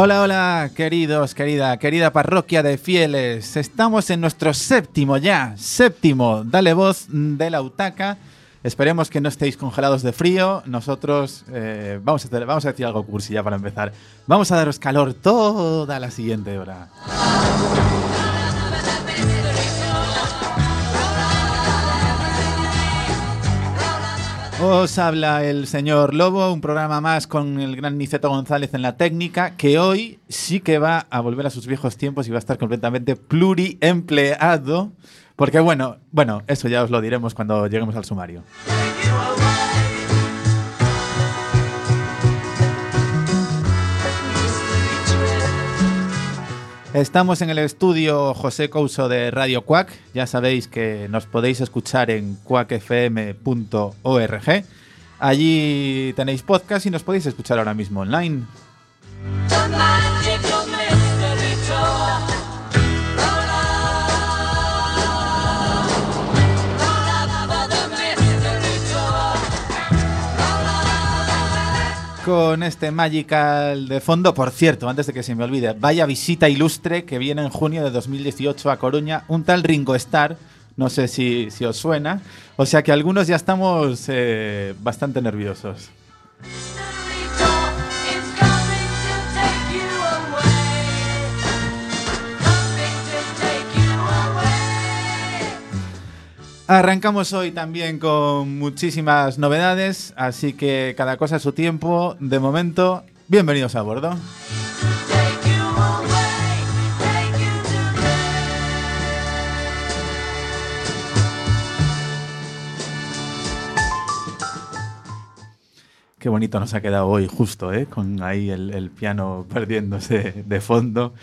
Hola, hola, queridos, querida, querida parroquia de fieles. Estamos en nuestro séptimo ya, séptimo, dale voz de la utaca. Esperemos que no estéis congelados de frío. Nosotros eh, vamos, a, vamos a decir algo cursi ya para empezar. Vamos a daros calor toda la siguiente hora. Os habla el señor Lobo, un programa más con el gran Niceto González en la técnica, que hoy sí que va a volver a sus viejos tiempos y va a estar completamente pluriempleado. Porque bueno, bueno, eso ya os lo diremos cuando lleguemos al sumario. Estamos en el estudio José Couso de Radio Cuac. Ya sabéis que nos podéis escuchar en cuacfm.org. Allí tenéis podcast y nos podéis escuchar ahora mismo online. Con este Magical de fondo. Por cierto, antes de que se me olvide, vaya visita ilustre que viene en junio de 2018 a Coruña, un tal Ringo Starr. No sé si, si os suena. O sea que algunos ya estamos eh, bastante nerviosos. Arrancamos hoy también con muchísimas novedades, así que cada cosa a su tiempo. De momento, bienvenidos a bordo. Qué bonito nos ha quedado hoy, justo, ¿eh? con ahí el, el piano perdiéndose de fondo.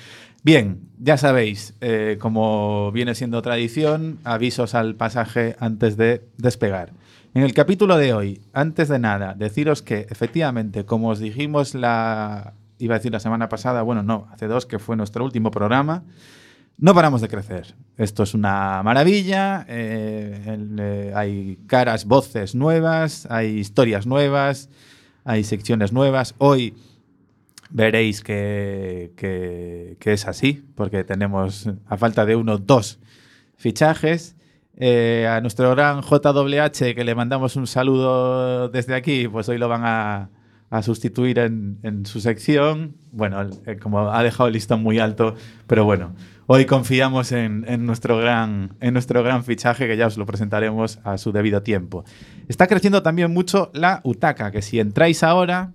Bien, ya sabéis, eh, como viene siendo tradición, avisos al pasaje antes de despegar. En el capítulo de hoy, antes de nada, deciros que efectivamente, como os dijimos la, iba a decir la semana pasada, bueno, no, hace dos, que fue nuestro último programa, no paramos de crecer. Esto es una maravilla, eh, eh, hay caras, voces nuevas, hay historias nuevas, hay secciones nuevas. Hoy veréis que, es así, porque tenemos, a falta de uno, dos fichajes. Eh, a nuestro gran JWH, que le mandamos un saludo desde aquí, pues hoy lo van a, sustituir en, su sección. Bueno, eh, como ha dejado el listón muy alto, pero bueno, hoy confiamos en, nuestro gran, en nuestro gran fichaje, que ya os lo presentaremos a su debido tiempo. Está creciendo también mucho la UTACA, que si entráis ahora,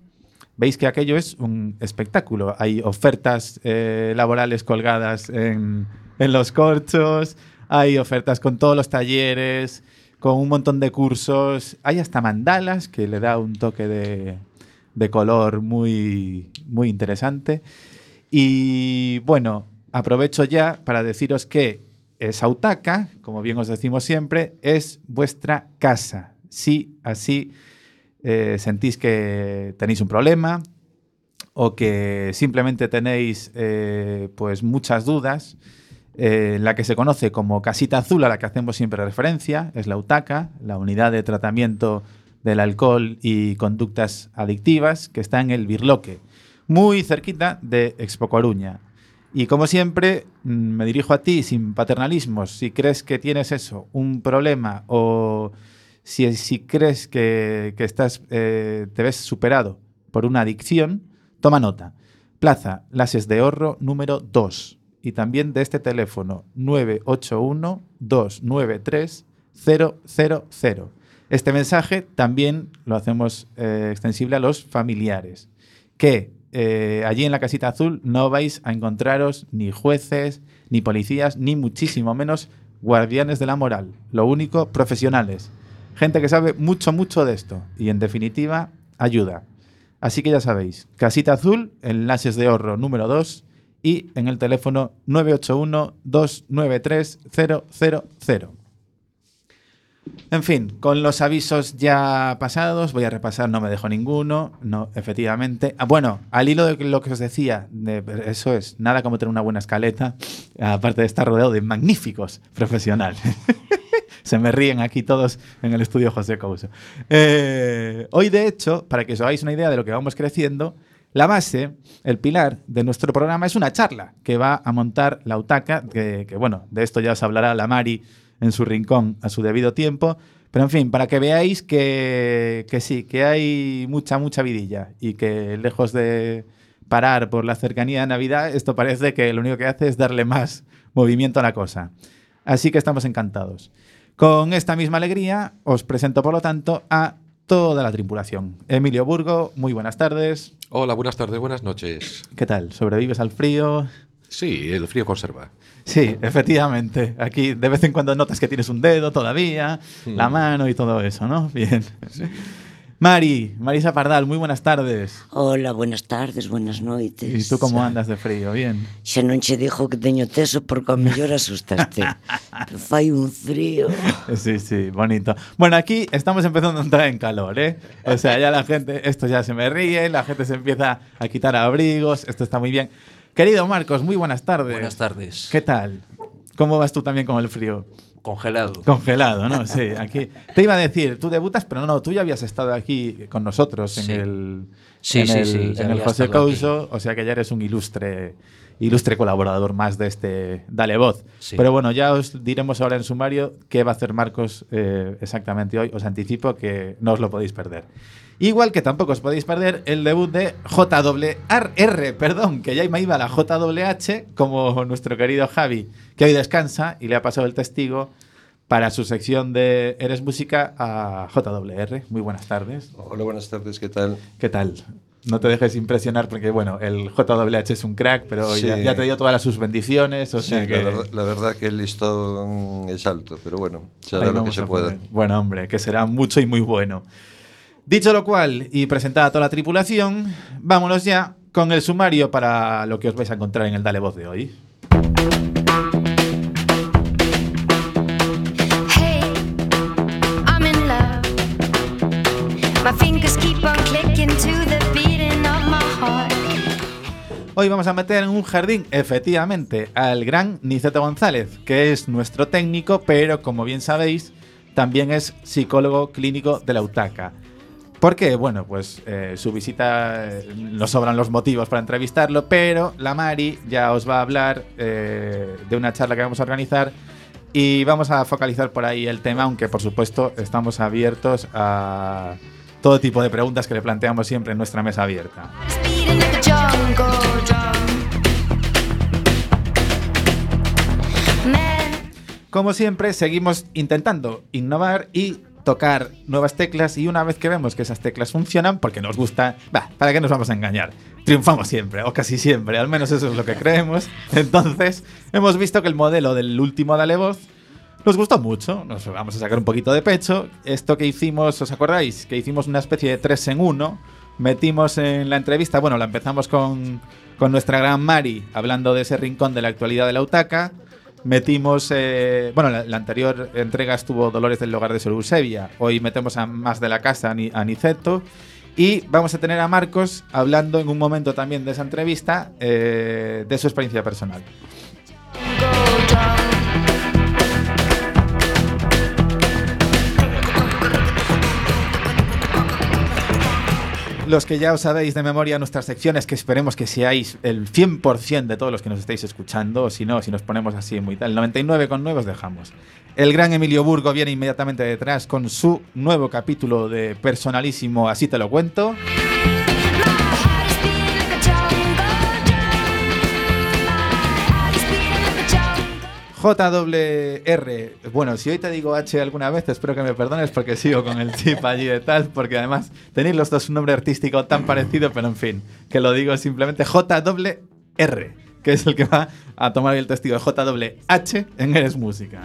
veis que aquello es un espectáculo. Hay ofertas eh, laborales colgadas en, los corchos, hay ofertas con todos los talleres, con un montón de cursos, hay hasta mandalas que le da un toque de, color muy, muy interesante. Y bueno, aprovecho ya para deciros que Sautaca, como bien os decimos siempre, es vuestra casa. Sí, así eh, sentís que tenéis un problema o que simplemente tenéis eh, pues muchas dudas, eh, la que se conoce como casita azul a la que hacemos siempre referencia, es la UTACA, la unidad de tratamiento del alcohol y conductas adictivas, que está en el Birloque, muy cerquita de Expo Coruña. Y como siempre, mm, me dirijo a ti sin paternalismos. Si crees que tienes eso, un problema o si, crees que, estás, eh, te ves superado por una adicción, toma nota. Plaza Lases de Horro número 2 y también de este teléfono 981-293-000. Este mensaje también lo hacemos eh, extensible a los familiares, que eh, allí en la casita azul no vais a encontraros ni jueces, ni policías, ni muchísimo menos guardianes de la moral. Lo único, profesionales Gente que sabe mucho, mucho de esto. Y en definitiva, ayuda. Así que ya sabéis, Casita Azul, enlaces de ahorro número 2 y en el teléfono 981-293-000. En fin, con los avisos ya pasados, voy a repasar, no me dejo ninguno, no, efectivamente. Ah, bueno, al hilo de lo que os decía, eso es, nada como tener una buena escaleta, aparte de estar rodeado de magníficos profesionales. Se me ríen aquí todos en el estudio José Couso. Eh, hoy, de hecho, para que os hagáis una idea de lo que vamos creciendo, La base, el pilar de nuestro programa es una charla que va a montar la UTACA, que, bueno, de esto ya os hablará la Mari en su rincón a su debido tiempo. Pero en fin, para que veáis que, que sí, que hay mucha, mucha vidilla y que lejos de parar por la cercanía de Navidad, esto parece que lo único que hace es darle más movimiento a la cosa. Así que estamos encantados. Con esta misma alegría os presento, por lo tanto, a toda la tripulación. Emilio Burgo, muy buenas tardes. Hola, buenas tardes, buenas noches. ¿Qué tal? ¿Sobrevives al frío? Sí, el frío conserva. Sí, efectivamente. Aquí de vez en cuando notas que tienes un dedo todavía, Mm. la mano y todo eso, ¿no? Bien. Mari, Marisa Pardal, muy buenas tardes. Hola, buenas tardes, buenas noites. ¿Y tú cómo andas de frío? Bien. Xa non che dixo que teño teso porque ao mellor asustaste. que fai un frío. Sí, sí, bonito. Bueno, aquí estamos empezando a entrar en calor, ¿eh? O sea, ya la gente, esto ya se me ríe, la gente se empieza a quitar abrigos, esto está muy bien. Querido Marcos, muy buenas tardes. Buenas tardes. ¿Qué tal? ¿Cómo vas tú también con el frío? Congelado. Congelado, ¿no? Sí, aquí. Te iba a decir, tú debutas, pero no, tú ya habías estado aquí con nosotros en Sí. el, Sí, en sí, el, en el José Couso, o sea que ya eres un ilustre, ilustre colaborador más de este Dale Voz. Sí. Pero bueno, ya os diremos ahora en sumario qué va a hacer Marcos eh, exactamente hoy. Os anticipo que no os lo podéis perder. Igual que tampoco os podéis perder el debut de JRR, perdón, que ya me iba a la JWH, como nuestro querido Javi, que hoy descansa y le ha pasado el testigo para su sección de Eres Música a JWR. Muy buenas tardes. Hola, buenas tardes, ¿qué tal? ¿Qué tal? No te dejes impresionar porque, bueno, el JWH es un crack, pero Sí. ya, ya te dio todas las sus bendiciones, o Sí, sea la, que... verdad, la verdad que el listón es alto, pero bueno, se hará lo que se pueda. Bueno, hombre, que será mucho y muy bueno. Dicho lo cual, y presentada toda la tripulación, vámonos ya con el sumario para lo que os vais a encontrar en el Dale Voz de hoy. Hey, I'm in love. My Hoy vamos a meter en un jardín, efectivamente, al gran Niceto González, que es nuestro técnico, pero como bien sabéis, también es psicólogo clínico de la UTACA. ¿Por qué? Bueno, pues eh, su visita, eh, nos sobran los motivos para entrevistarlo, pero la Mari ya os va a hablar eh, de una charla que vamos a organizar y vamos a focalizar por ahí el tema, aunque por supuesto estamos abiertos a todo tipo de preguntas que le planteamos siempre en nuestra mesa abierta. Como siempre, seguimos intentando innovar y tocar nuevas teclas y una vez que vemos que esas teclas funcionan, porque nos gusta, va, ¿para qué nos vamos a engañar? Triunfamos siempre, o casi siempre, al menos eso es lo que creemos. Entonces, hemos visto que el modelo del último Dale Voz nos gustó mucho, nos vamos a sacar un poquito de pecho. Esto que hicimos, ¿os acordáis? Que hicimos una especie de tres en uno. Metimos en la entrevista, bueno, la empezamos con, con nuestra gran Mari, hablando de ese rincón de la actualidad de la UTACA. Metimos, eh, bueno, la, anterior entrega estuvo Dolores del Hogar de Sor Eusebia. Hoy metemos a más de la casa, a Niceto. Y vamos a tener a Marcos hablando en un momento también de esa entrevista eh, de su experiencia personal. Los que ya os sabéis de memoria nuestras secciones, que esperemos que seáis el 100% de todos los que nos estáis escuchando, si no, si nos ponemos así muy tal, el 99,9 os dejamos. El gran Emilio Burgo viene inmediatamente detrás con su nuevo capítulo de Personalísimo, así te lo cuento. JWR. Bueno, si hoy te digo H alguna vez, espero que me perdones porque sigo con el chip allí de tal, porque además tenéis los dos un nombre artístico tan parecido, pero en fin, que lo digo simplemente JWR, que es el que va a tomar el testigo de JWH en Eres Música.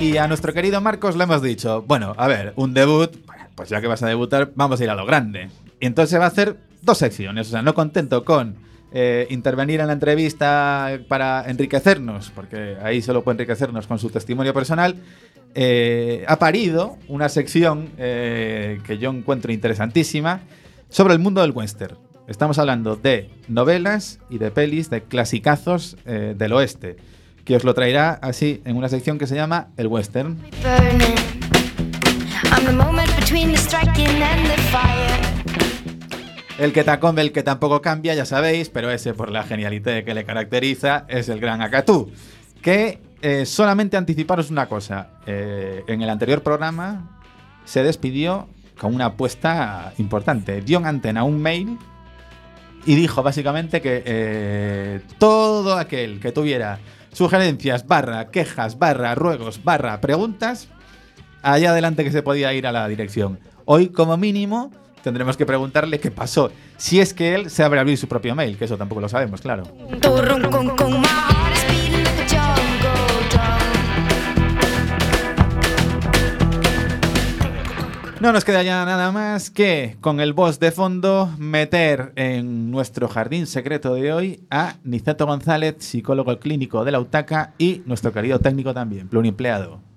Y a nuestro querido Marcos le hemos dicho, bueno, a ver, un debut, pues ya que vas a debutar, vamos a ir a lo grande. Y entonces va a hacer dos secciones, o sea, no contento con eh, intervenir en la entrevista para enriquecernos, porque ahí solo puede enriquecernos con su testimonio personal, eh, ha parido una sección eh, que yo encuentro interesantísima sobre el mundo del western. Estamos hablando de novelas y de pelis de clasicazos del oeste que os lo traerá así en una sección que se llama El Western. El que tacombe, el que tampoco cambia, ya sabéis, pero ese por la genialidad que le caracteriza es el gran Akatú. Que eh, solamente anticiparos una cosa. eh, en el anterior programa se despidió con una apuesta importante. Dio en antena un mail y dijo básicamente que eh, todo aquel que tuviera sugerencias, barra, quejas, barra, ruegos, barra, preguntas, allá adelante que se podía ir a la dirección. Hoy, como mínimo, tendremos que preguntarle qué pasó. Si es que él se abre a abrir su propio mail, que eso tampoco lo sabemos, claro. No nos queda ya nada más que, con el boss de fondo, meter en nuestro jardín secreto de hoy a Niceto González, psicólogo clínico de la UTACA, y nuestro querido técnico también, pluriempleado.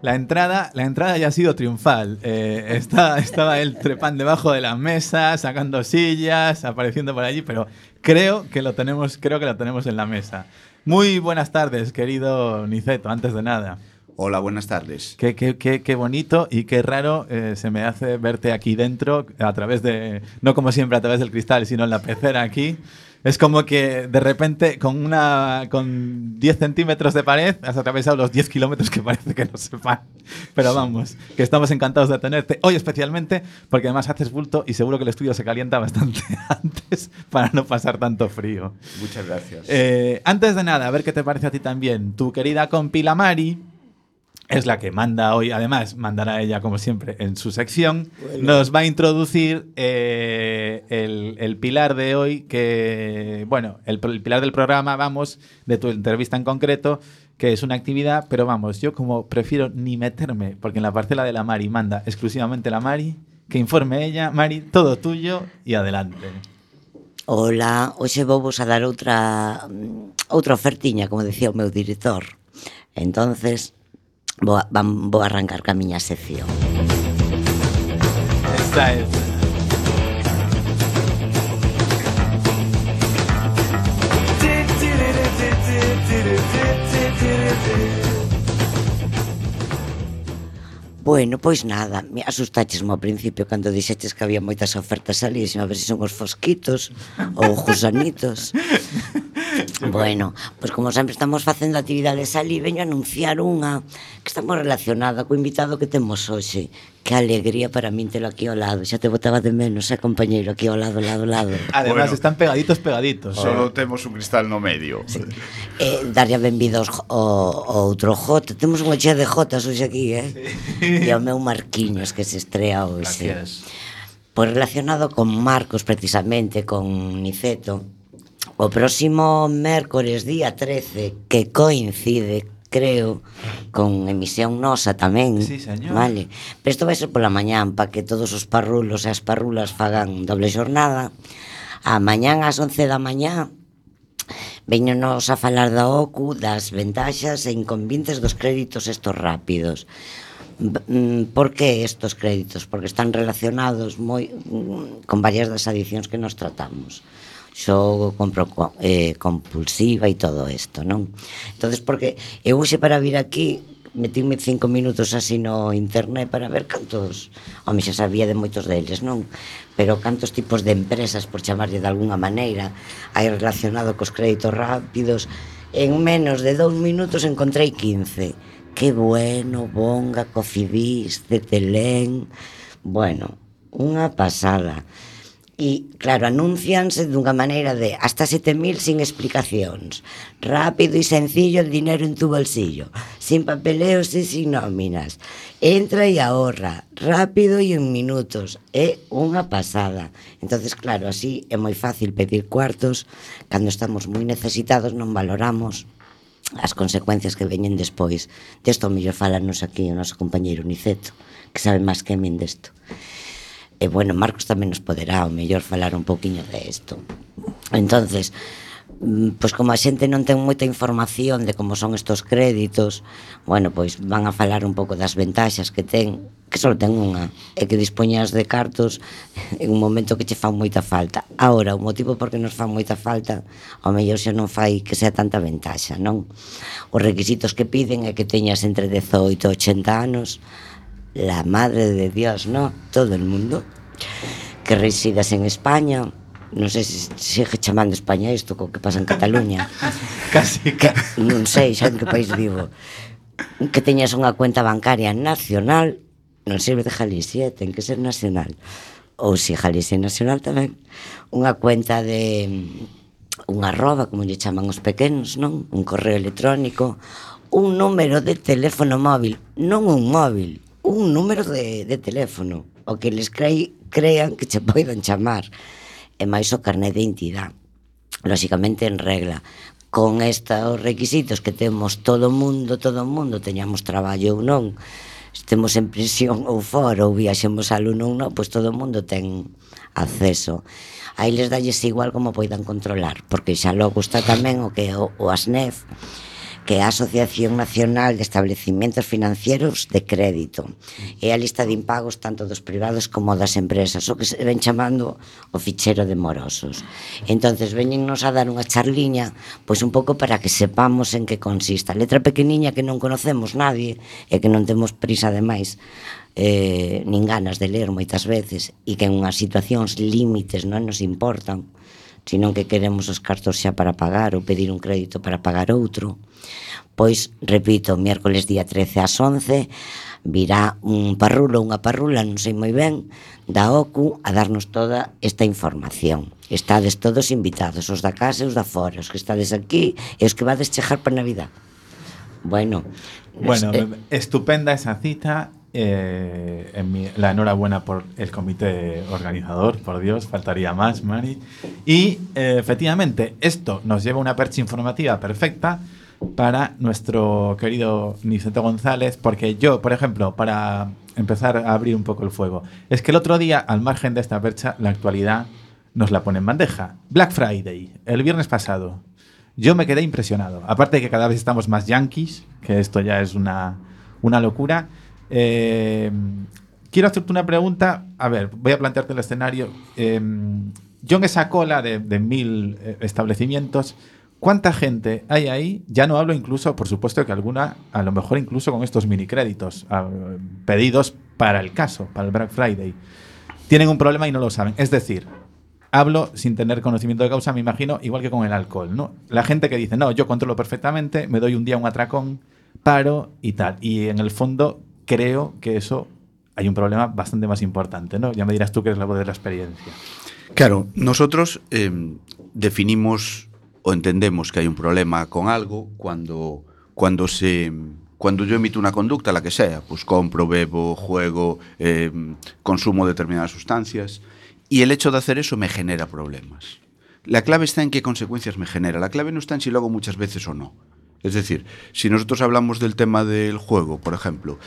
La entrada, la entrada ya ha sido triunfal. Eh, está, estaba él trepando debajo de la mesa, sacando sillas, apareciendo por allí, pero creo que lo tenemos, creo que lo tenemos en la mesa. Muy buenas tardes, querido Niceto, antes de nada. Hola, buenas tardes. Qué, qué- qué- qué bonito y qué raro eh, se me hace verte aquí dentro, a través de, no como siempre a través del cristal, sino en la pecera aquí. Es como que de repente con una con 10 centímetros de pared has atravesado los 10 kilómetros que parece que no se van. Pero vamos, que estamos encantados de tenerte hoy especialmente porque además haces bulto y seguro que el estudio se calienta bastante antes para no pasar tanto frío. Muchas gracias. Eh, antes de nada, a ver qué te parece a ti también. Tu querida compila Mari es la que manda hoy, además, mandará ella como siempre en su sección. Nos va a introducir eh, el, el pilar de hoy, que, bueno, el, el pilar del programa, vamos, de tu entrevista en concreto, que es una actividad, pero vamos, yo como prefiero ni meterme, porque en la parcela de la Mari manda exclusivamente la Mari, que informe ella, Mari, todo tuyo y adelante. Ola, hoxe vou vos a dar outra mm, outra ofertiña, como decía o meu director. Entonces, vou, van, vou arrancar ca miña sección. Esta é es. Bueno, pois nada, me asustaches ao principio cando dixetes que había moitas ofertas ali, a ver se son os fosquitos ou os gusanitos. bueno, pois como sempre estamos facendo actividades ali, veño a anunciar unha está moi relacionada co invitado que temos hoxe. Que alegría para min telo aquí ao lado. Xa te botaba de menos, eh, compañeiro, aquí ao lado, lado, lado. Además, bueno, están pegaditos, pegaditos. Solo eh. temos un cristal no medio. Sí. Eh, darlle a benvido ao, ao outro J. Temos unha chea de Jotas hoxe aquí, eh? Sí. E ao meu Marquiños, que se estrea hoxe. Gracias. Pois relacionado con Marcos, precisamente, con Niceto, O próximo mércores día 13 que coincide creo, con emisión nosa tamén. Sí, señor. Vale. Pero isto vai ser pola mañán, para que todos os parrulos e as parrulas fagan doble jornada. A mañán ás 11 da mañá veñonos a falar da OCU, das ventaxas e inconvintes dos créditos estos rápidos. Mm, por que estos créditos? Porque están relacionados moi mm, con varias das adicións que nos tratamos. Uh xogo, compro eh, compulsiva e todo isto, non? entonces porque eu hoxe para vir aquí metíme cinco minutos así no internet para ver cantos, home, xa sabía de moitos deles, non? Pero cantos tipos de empresas, por chamarlle de alguna maneira, hai relacionado cos créditos rápidos, en menos de dous minutos encontrei 15. Que bueno, Bonga, cofibis, de Telén... Bueno, unha pasada. E, claro, anuncianse dunha maneira de hasta 7.000 sin explicacións. Rápido e sencillo el dinero en tu bolsillo. Sin papeleos e sin nóminas. Entra e ahorra. Rápido e en minutos. É unha pasada. entonces claro, así é moi fácil pedir cuartos. Cando estamos moi necesitados non valoramos as consecuencias que veñen despois. Desto mellor falanos aquí o noso compañeiro Niceto, que sabe máis que min desto. E bueno, Marcos tamén nos poderá o mellor falar un pouquiño de isto. Entonces, mm, pois como a xente non ten moita información de como son estos créditos, bueno, pois van a falar un pouco das ventaxas que ten, que só ten unha, é que dispoñas de cartos en un momento que che fan moita falta. Ahora, o motivo por que nos fan moita falta, ao mellor xa non fai que sea tanta ventaxa, non? Os requisitos que piden é que teñas entre 18 e 80 anos, la madre de Dios, ¿no? Todo el mundo que residas en España. Non sei se sigue chamando España isto co que pasa en Cataluña. casi, que. Non sei xa en que país vivo. Que teñas unha cuenta bancaria nacional, non sirve de Galicia, ten que ser nacional. Ou se Galicia é nacional tamén, unha cuenta de unha arroba, como lle chaman os pequenos, non? Un correo electrónico, un número de teléfono móvil, non un móvil, un número de, de teléfono o que les crei, crean que che poidan chamar. E máis o carné de identidade lóxicamente en regla. Con estos requisitos que temos todo o mundo, todo o mundo teñamos traballo ou non estemos en prisión ou fora ou viaxemos al uno ou non, pois todo o mundo ten acceso. Aí les dalles igual como poidan controlar porque xa logo está tamén o que o, o ASNEF que é a Asociación Nacional de Establecimientos Financieros de Crédito. É a lista de impagos tanto dos privados como das empresas, o que se ven chamando o fichero de morosos. Entonces, veñennos a dar unha charliña, pois un pouco para que sepamos en que consista. Letra pequeniña que non conocemos nadie e que non temos prisa demais eh, nin ganas de ler moitas veces e que en unhas situacións límites non nos importan senón que queremos os cartos xa para pagar ou pedir un crédito para pagar outro. Pois, repito, miércoles día 13 ás 11 virá un parrulo, unha parrula, non sei moi ben, da OCU a darnos toda esta información. Estades todos invitados, os da casa e os da fora, os que estades aquí e os que vades chejar para Navidad. Bueno, bueno, eh, estupenda esa cita eh, en mi- la enhorabuena por el comité organizador, por Dios, faltaría más, Mari. Y eh, efectivamente, esto nos lleva a una percha informativa perfecta para nuestro querido Niceto González, porque yo, por ejemplo, para empezar a abrir un poco el fuego, es que el otro día, al margen de esta percha, la actualidad nos la pone en bandeja. Black Friday, el viernes pasado. Yo me quedé impresionado. Aparte de que cada vez estamos más yankees, que esto ya es una, una locura. Eh, quiero hacerte una pregunta. A ver, voy a plantearte el escenario. Eh, yo en esa cola de, de mil eh, establecimientos, ¿cuánta gente hay ahí? Ya no hablo incluso, por supuesto, que alguna, a lo mejor incluso con estos mini créditos, ah, pedidos para el caso, para el Black Friday. Tienen un problema y no lo saben. Es decir, hablo sin tener conocimiento de causa, me imagino, igual que con el alcohol, ¿no? La gente que dice, no, yo controlo perfectamente, me doy un día un atracón, paro y tal. Y en el fondo creo que eso hay un problema bastante más importante, ¿no? Ya me dirás tú que eres la voz de la experiencia. Claro, nosotros eh, definimos o entendemos que hay un problema con algo cuando, cuando se cuando yo emito una conducta, la que sea, pues compro, bebo, juego, eh, consumo determinadas sustancias, y el hecho de hacer eso me genera problemas. La clave está en qué consecuencias me genera. La clave no está en si lo hago muchas veces o no. Es decir, si nosotros hablamos del tema del juego, por ejemplo,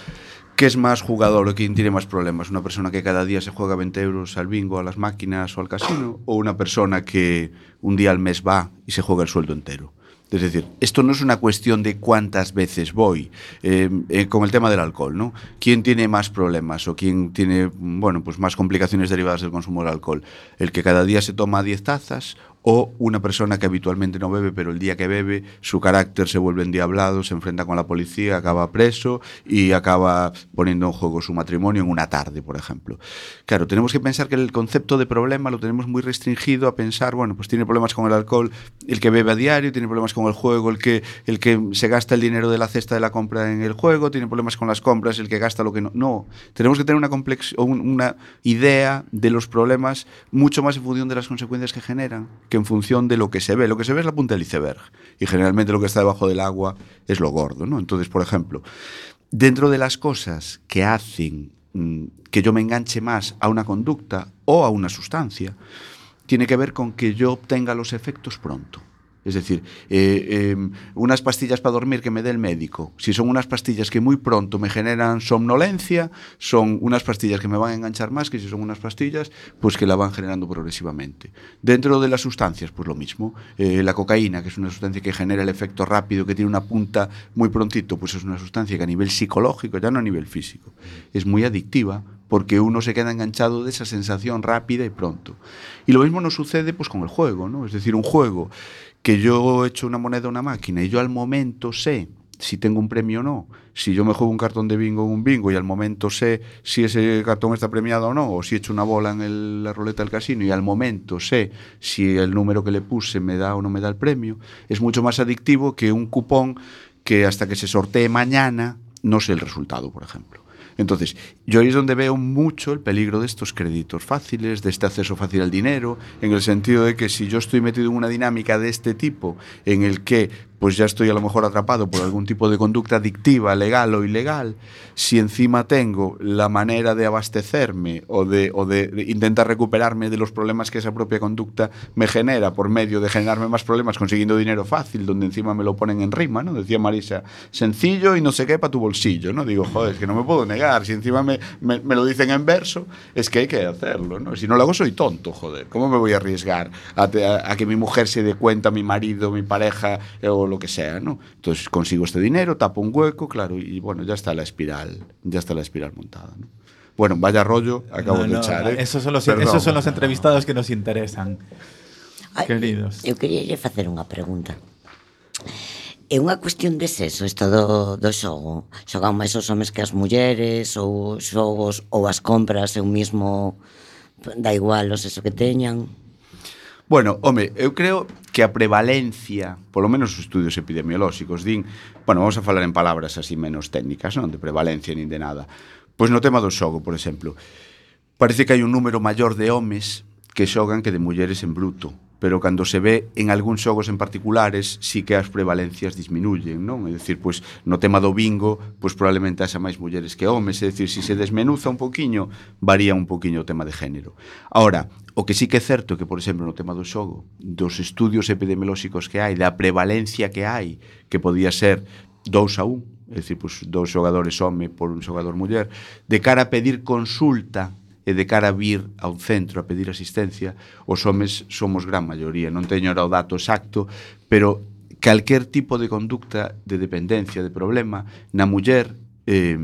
¿qué es más jugador o quién tiene más problemas? ¿Una persona que cada día se juega 20 euros al bingo, a las máquinas o al casino? ¿O una persona que un día al mes va y se juega el sueldo entero? Es decir, esto no es una cuestión de cuántas veces voy. Eh, eh, con el tema del alcohol, ¿no? ¿Quién tiene más problemas o quién tiene, bueno, pues más complicaciones derivadas del consumo del alcohol? ¿El que cada día se toma 10 tazas o una persona que habitualmente no bebe, pero el día que bebe su carácter se vuelve endiablado, se enfrenta con la policía, acaba preso y acaba poniendo en juego su matrimonio en una tarde, por ejemplo. Claro, tenemos que pensar que el concepto de problema lo tenemos muy restringido a pensar, bueno, pues tiene problemas con el alcohol el que bebe a diario, tiene problemas con el juego el que, el que se gasta el dinero de la cesta de la compra en el juego, tiene problemas con las compras el que gasta lo que no. No, tenemos que tener una, una idea de los problemas mucho más en función de las consecuencias que generan que en función de lo que se ve. Lo que se ve es la punta del iceberg y generalmente lo que está debajo del agua es lo gordo, ¿no? Entonces, por ejemplo, dentro de las cosas que hacen mm, que yo me enganche más a una conducta o a una sustancia, tiene que ver con que yo obtenga los efectos pronto. Es decir, eh, eh, unas pastillas para dormir que me dé el médico, si son unas pastillas que muy pronto me generan somnolencia, son unas pastillas que me van a enganchar más que si son unas pastillas, pues que la van generando progresivamente. Dentro de las sustancias, pues lo mismo. Eh, la cocaína, que es una sustancia que genera el efecto rápido, que tiene una punta muy prontito, pues es una sustancia que a nivel psicológico, ya no a nivel físico, es muy adictiva porque uno se queda enganchado de esa sensación rápida y pronto. Y lo mismo nos sucede pues con el juego, ¿no? Es decir, un juego que yo echo una moneda a una máquina y yo al momento sé si tengo un premio o no, si yo me juego un cartón de bingo en un bingo y al momento sé si ese cartón está premiado o no, o si echo una bola en la ruleta del casino y al momento sé si el número que le puse me da o no me da el premio, es mucho más adictivo que un cupón que hasta que se sortee mañana no sé el resultado, por ejemplo. Entonces, yo ahí es donde veo mucho el peligro de estos créditos fáciles, de este acceso fácil al dinero, en el sentido de que si yo estoy metido en una dinámica de este tipo, en el que pues ya estoy a lo mejor atrapado por algún tipo de conducta adictiva, legal o ilegal, si encima tengo la manera de abastecerme o de, o de intentar recuperarme de los problemas que esa propia conducta me genera por medio de generarme más problemas consiguiendo dinero fácil, donde encima me lo ponen en rima, ¿no? Decía Marisa, sencillo y no sé qué para tu bolsillo, ¿no? Digo, joder, es que no me puedo negar, si encima me, me- me lo dicen en verso, es que hay que hacerlo, ¿no? Si no lo hago soy tonto, joder, ¿cómo me voy a arriesgar a, a- a que mi mujer se dé cuenta, mi marido, mi pareja eh, o lo que sea, ¿no? Entonces consigo este dinero, tapo un hueco, claro, y bueno, ya está la espiral, ya está la espiral montada, ¿no? Bueno, vaya rollo, acabo no, de no, echar. ¿eh? Esos son los, Perdón, esos son los entrevistados que nos interesan. Ay, queridos. Eu quería facer unha pregunta. É unha cuestión de sexo isto do, do xogo. Xogan máis os homes que as mulleres ou os xogos ou as compras eu mismo da igual o sexo que teñan. Bueno, home, eu creo que a prevalencia, polo menos os estudios epidemiolóxicos, din, bueno, vamos a falar en palabras así menos técnicas, non de prevalencia nin de nada. Pois no tema do xogo, por exemplo, parece que hai un número maior de homes que xogan que de mulleres en bruto pero cando se ve en algúns xogos en particulares sí que as prevalencias disminuyen, non? É dicir, pois no tema do bingo, pois probablemente haxa máis mulleres que homes, é dicir, se se desmenuza un poquiño, varía un poquiño o tema de género. Ahora, o que sí que é certo é que, por exemplo, no tema do xogo, dos estudios epidemiolóxicos que hai, da prevalencia que hai, que podía ser 2 a 1, é dicir, pois, dous xogadores home por un xogador muller, de cara a pedir consulta e de cara a vir ao centro a pedir asistencia, os homes somos gran maioría. Non teño ahora o dato exacto, pero calquer tipo de conducta de dependencia, de problema, na muller eh,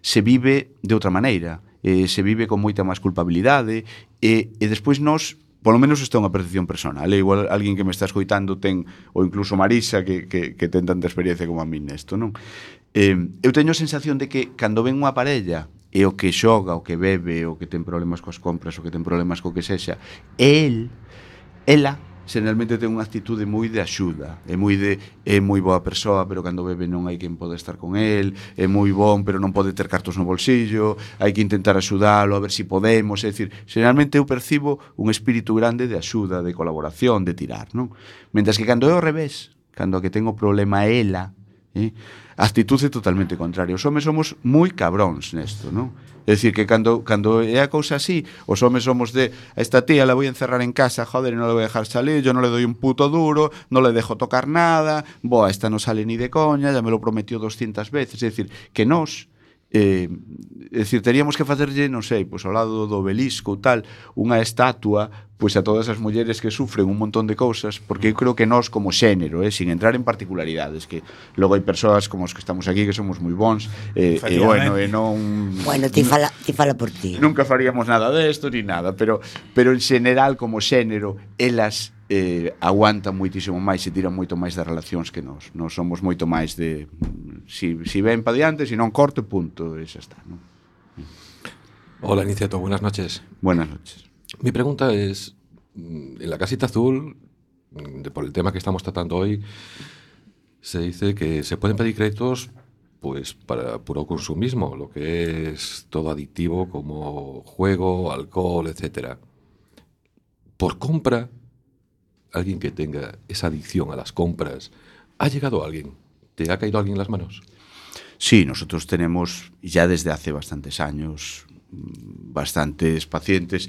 se vive de outra maneira. Eh, se vive con moita máis culpabilidade e, e despois nós polo menos isto é unha percepción personal, é igual alguén que me está escoitando ten, ou incluso Marisa, que, que, que ten tanta experiencia como a mí nesto, non? Eh, eu teño a sensación de que cando ven unha parella e o que xoga, o que bebe, o que ten problemas coas compras, o que ten problemas co que sexa, el, ela, generalmente ten unha actitude moi de axuda, é moi de é moi boa persoa, pero cando bebe non hai quen pode estar con el, é moi bon, pero non pode ter cartos no bolsillo, hai que intentar axudalo, a ver se si podemos, é dicir, generalmente eu percibo un espírito grande de axuda, de colaboración, de tirar, non? Mentres que cando é ao revés, cando a que ten o problema é ela, eh? actitude totalmente contraria. Os homes somos moi cabróns nesto, non? É dicir, que cando, cando é a cousa así, os homes somos de esta tía la voy a encerrar en casa, joder, non la voy a dejar salir, yo non le doy un puto duro, non le dejo tocar nada, boa, esta non sale ni de coña, ya me lo prometió 200 veces. É dicir, que nós, eh, é dicir, teríamos que facerlle, non sei, pois ao lado do obelisco tal, unha estatua pois a todas as mulleres que sufren un montón de cousas, porque eu creo que nós como xénero, eh, sin entrar en particularidades, que logo hai persoas como os que estamos aquí que somos moi bons, eh, e bueno, e non Bueno, ti fala, ti fala por ti. Nunca faríamos nada desto de ni nada, pero pero en general como xénero, elas eh, aguantan moitísimo máis e tiran moito máis das relacións que nós. Nós somos moito máis de si, si ven pa diante, si non corto, punto, e xa está. Non? Hola, Aniceto, buenas noches. Buenas noches. Mi pregunta es, mm, en la casita azul, mm, por el tema que estamos tratando hoy, se dice que se pueden pedir créditos pues para puro consumismo, lo que es todo adictivo como juego, alcohol, etcétera. Por compra, alguien que tenga esa adicción a las compras, ¿ha llegado alguien? ¿Te ha caído alguien en las manos? Sí, nosotros tenemos ya desde hace bastantes años mm, bastantes pacientes.